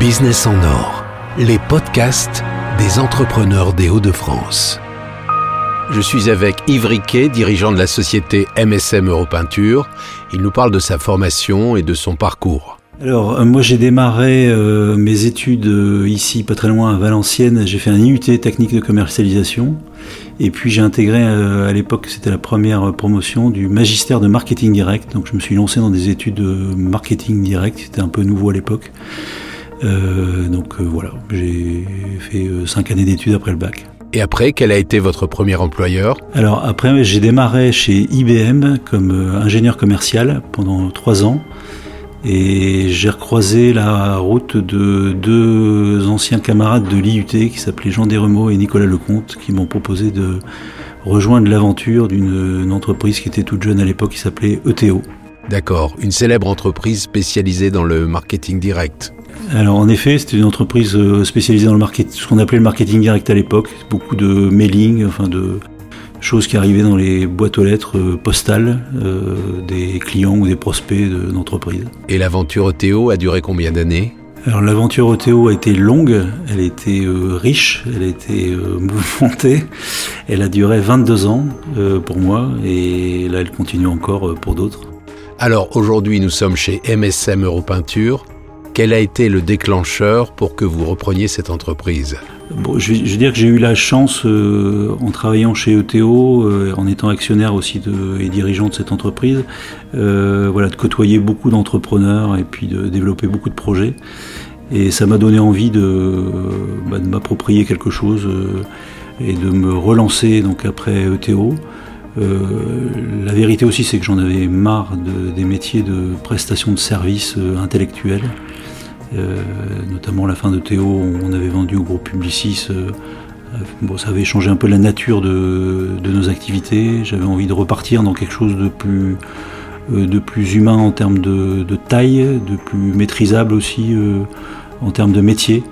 Business en or, les podcasts des entrepreneurs des Hauts-de-France. Je suis avec Yves Riquet, dirigeant de la société MSM Europeinture. Il nous parle de sa formation et de son parcours. Alors euh, moi j'ai démarré euh, mes études euh, ici pas très loin à Valenciennes, j'ai fait un IUT technique de commercialisation et puis j'ai intégré à l'époque c'était la première promotion du magistère de marketing direct donc je me suis lancé dans des études de marketing direct, c'était un peu nouveau à l'époque. donc voilà, j'ai fait cinq années d'études après le bac. Et après, quel a été votre premier employeur? Alors après, j'ai démarré chez IBM comme ingénieur commercial pendant trois ans. Et j'ai recroisé la route de deux anciens camarades de l'IUT qui s'appelaient Jean Desremeaux et Nicolas Lecomte qui m'ont proposé de rejoindre l'aventure d'une entreprise qui était toute jeune à l'époque qui s'appelait ETO. D'accord, une célèbre entreprise spécialisée dans le marketing direct. Alors en effet, c'était une entreprise euh, spécialisée dans le marketing, ce qu'on appelait le marketing direct à l'époque, beaucoup de mailing, enfin de chose qui arrivait dans les boîtes aux lettres euh, postales euh, des clients ou des prospects d'entreprises. Et l'aventure Othéo a duré combien d'années? Alors l'aventure Othéo a été longue, elle a été euh, riche, elle a été mouvementée, elle a duré 22 ans pour moi et là elle continue encore pour d'autres. Alors aujourd'hui nous sommes chez MSM Europeinture. Quel a été le déclencheur pour que vous repreniez cette entreprise je, veux dire que j'ai eu la chance, euh, en travaillant chez ETO, euh, en étant actionnaire aussi et dirigeant de cette entreprise, euh, voilà, de côtoyer beaucoup d'entrepreneurs et puis de développer beaucoup de projets. Et ça m'a donné envie de, bah, m'approprier quelque chose et de me relancer donc après ETO. La vérité aussi, c'est que j'en avais marre des métiers de prestation de services intellectuels. Euh, notamment la fin de Théo, on avait vendu au groupe Publicis. Euh, bon, ça avait changé un peu la nature de, nos activités. J'avais envie de repartir dans quelque chose de plus, euh, de plus humain en termes de, taille, de plus maîtrisable aussi en termes de métier.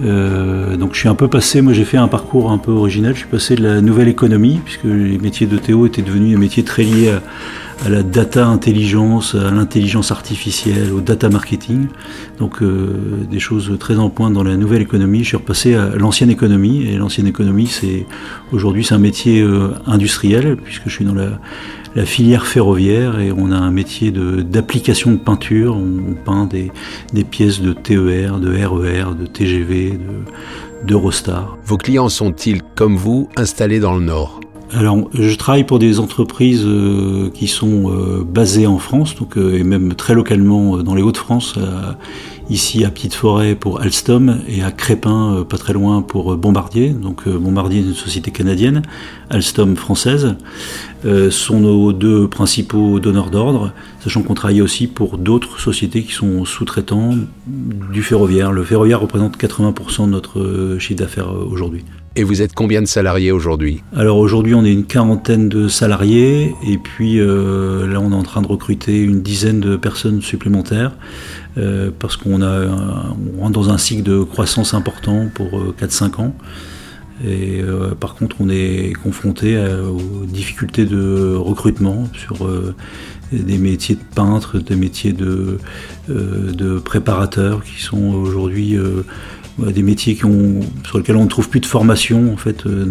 Donc je suis un peu passé, moi j'ai fait un parcours un peu original, je suis passé de la nouvelle économie, puisque les métiers de Théo étaient devenus des métiers très liés à, à la data intelligence, à l'intelligence artificielle, au data marketing. Donc euh, des choses très en pointe dans la nouvelle économie. Je suis repassé à l'ancienne économie et l'ancienne économie, c'est aujourd'hui c'est un métier euh, industriel puisque je suis dans la, filière ferroviaire et on a un métier d'application de, peinture. On, peint des, des, pièces de TER, de RER, de TGV, d'Eurostar. Vos clients sont-ils comme vous installés dans le Nord? Alors, je travaille pour des entreprises euh, qui sont euh, basées en France, donc, euh, et même très localement dans les Hauts-de-France, ici à Petite Forêt pour Alstom et à Crépin, pas très loin pour Bombardier. Donc Bombardier est une société canadienne, Alstom française, sont nos deux principaux donneurs d'ordre, sachant qu'on travaille aussi pour d'autres sociétés qui sont sous-traitants du ferroviaire. Le ferroviaire représente 80% de notre chiffre d'affaires aujourd'hui. Et vous êtes combien de salariés aujourd'hui Alors aujourd'hui on est une quarantaine de salariés et puis euh, là on est en train de recruter une dizaine de personnes supplémentaires euh, parce qu'on rentre dans un cycle de croissance important pour 4-5 euh, ans. Et par contre, on est confronté aux difficultés de recrutement sur des métiers de peintre, des métiers de, de préparateurs qui sont aujourd'hui des métiers sur lesquels on ne trouve plus de formation en fait euh,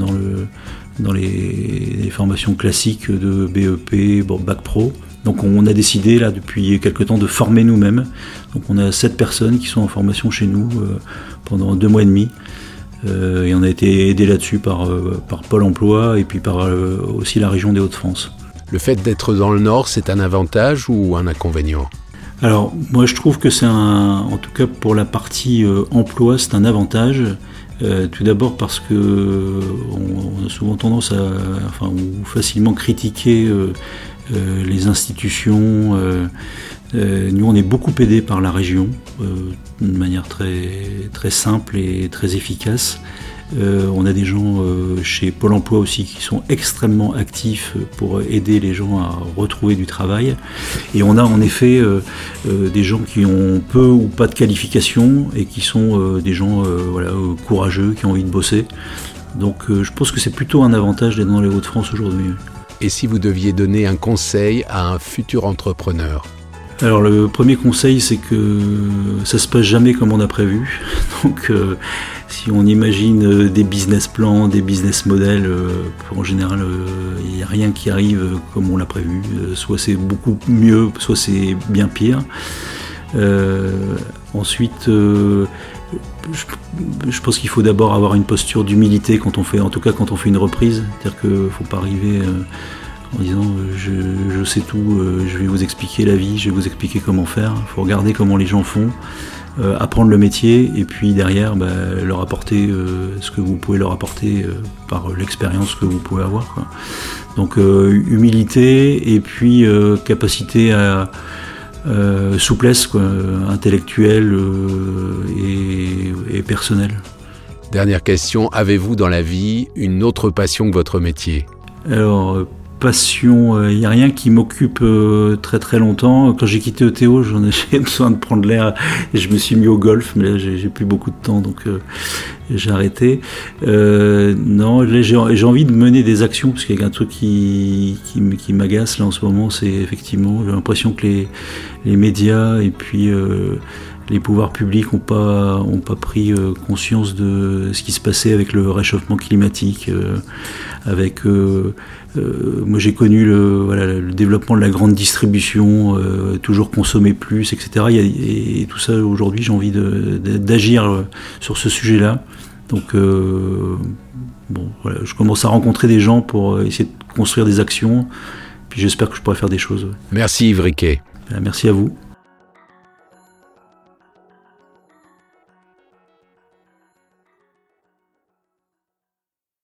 dans les, formations classiques de BEP, Bac Pro. Donc on a décidé là depuis quelques temps de former nous-mêmes. Donc on a sept personnes qui sont en formation chez nous euh, pendant deux mois et demi. Euh, et on a été aidé là-dessus par, par Pôle Emploi et puis par aussi la région des Hauts-de-France. Le fait d'être dans le Nord, c'est un avantage ou un inconvénient? Alors moi je trouve que c'est un, en tout cas pour la partie euh, emploi, c'est un avantage. Euh, tout d'abord parce que on, a souvent tendance à, enfin, facilement critiquer euh, les institutions. nous, on est beaucoup aidé par la région, d'une manière très, très simple et très efficace. Euh, on a des gens euh, chez Pôle Emploi aussi qui sont extrêmement actifs pour aider les gens à retrouver du travail. Et on a en effet euh, des gens qui ont peu ou pas de qualification et qui sont des gens courageux, qui ont envie de bosser. Donc je pense que c'est plutôt un avantage d'être dans les Hauts-de-France aujourd'hui. Et si vous deviez donner un conseil à un futur entrepreneur? Alors le premier conseil, c'est que ça se passe jamais comme on a prévu. Donc euh, si on imagine euh, des business plans, des business models, euh, en général, il n'y a rien qui arrive comme on l'a prévu. soit c'est beaucoup mieux, soit c'est bien pire. ensuite, je, pense qu'il faut d'abord avoir une posture d'humilité quand on fait, en tout cas quand on fait une reprise. C'est-à-dire qu'il ne faut pas arriver en disant euh, je, sais tout, euh, je vais vous expliquer la vie, je vais vous expliquer comment faire. Il faut regarder comment les gens font, euh, apprendre le métier et puis derrière bah, leur apporter ce que vous pouvez leur apporter par l'expérience que vous pouvez avoir. Donc humilité et puis capacité à souplesse intellectuelle et, et personnelle. Dernière question, avez-vous dans la vie une autre passion que votre métier? Alors, passion, il euh, n'y a rien qui m'occupe euh, très très longtemps. Quand j'ai quitté ETO, j'en ai besoin de prendre l'air et je me suis mis au golf, mais là j'ai plus beaucoup de temps donc euh, j'ai arrêté. non, j'ai envie de mener des actions parce qu'il y a un truc qui, qui, m'agace là en ce moment, c'est effectivement, j'ai l'impression que les, les médias et puis les pouvoirs publics n'ont pas, ont pas pris conscience de ce qui se passait avec le réchauffement climatique, avec euh, moi j'ai connu le, le, développement de la grande distribution, euh, toujours consommer plus, etc. et, tout ça aujourd'hui j'ai envie d'agir sur ce sujet-là. Donc euh, bon, voilà, je commence à rencontrer des gens pour essayer de construire des actions. Puis j'espère que je pourrai faire des choses. Merci Yves Riquet. Merci à vous.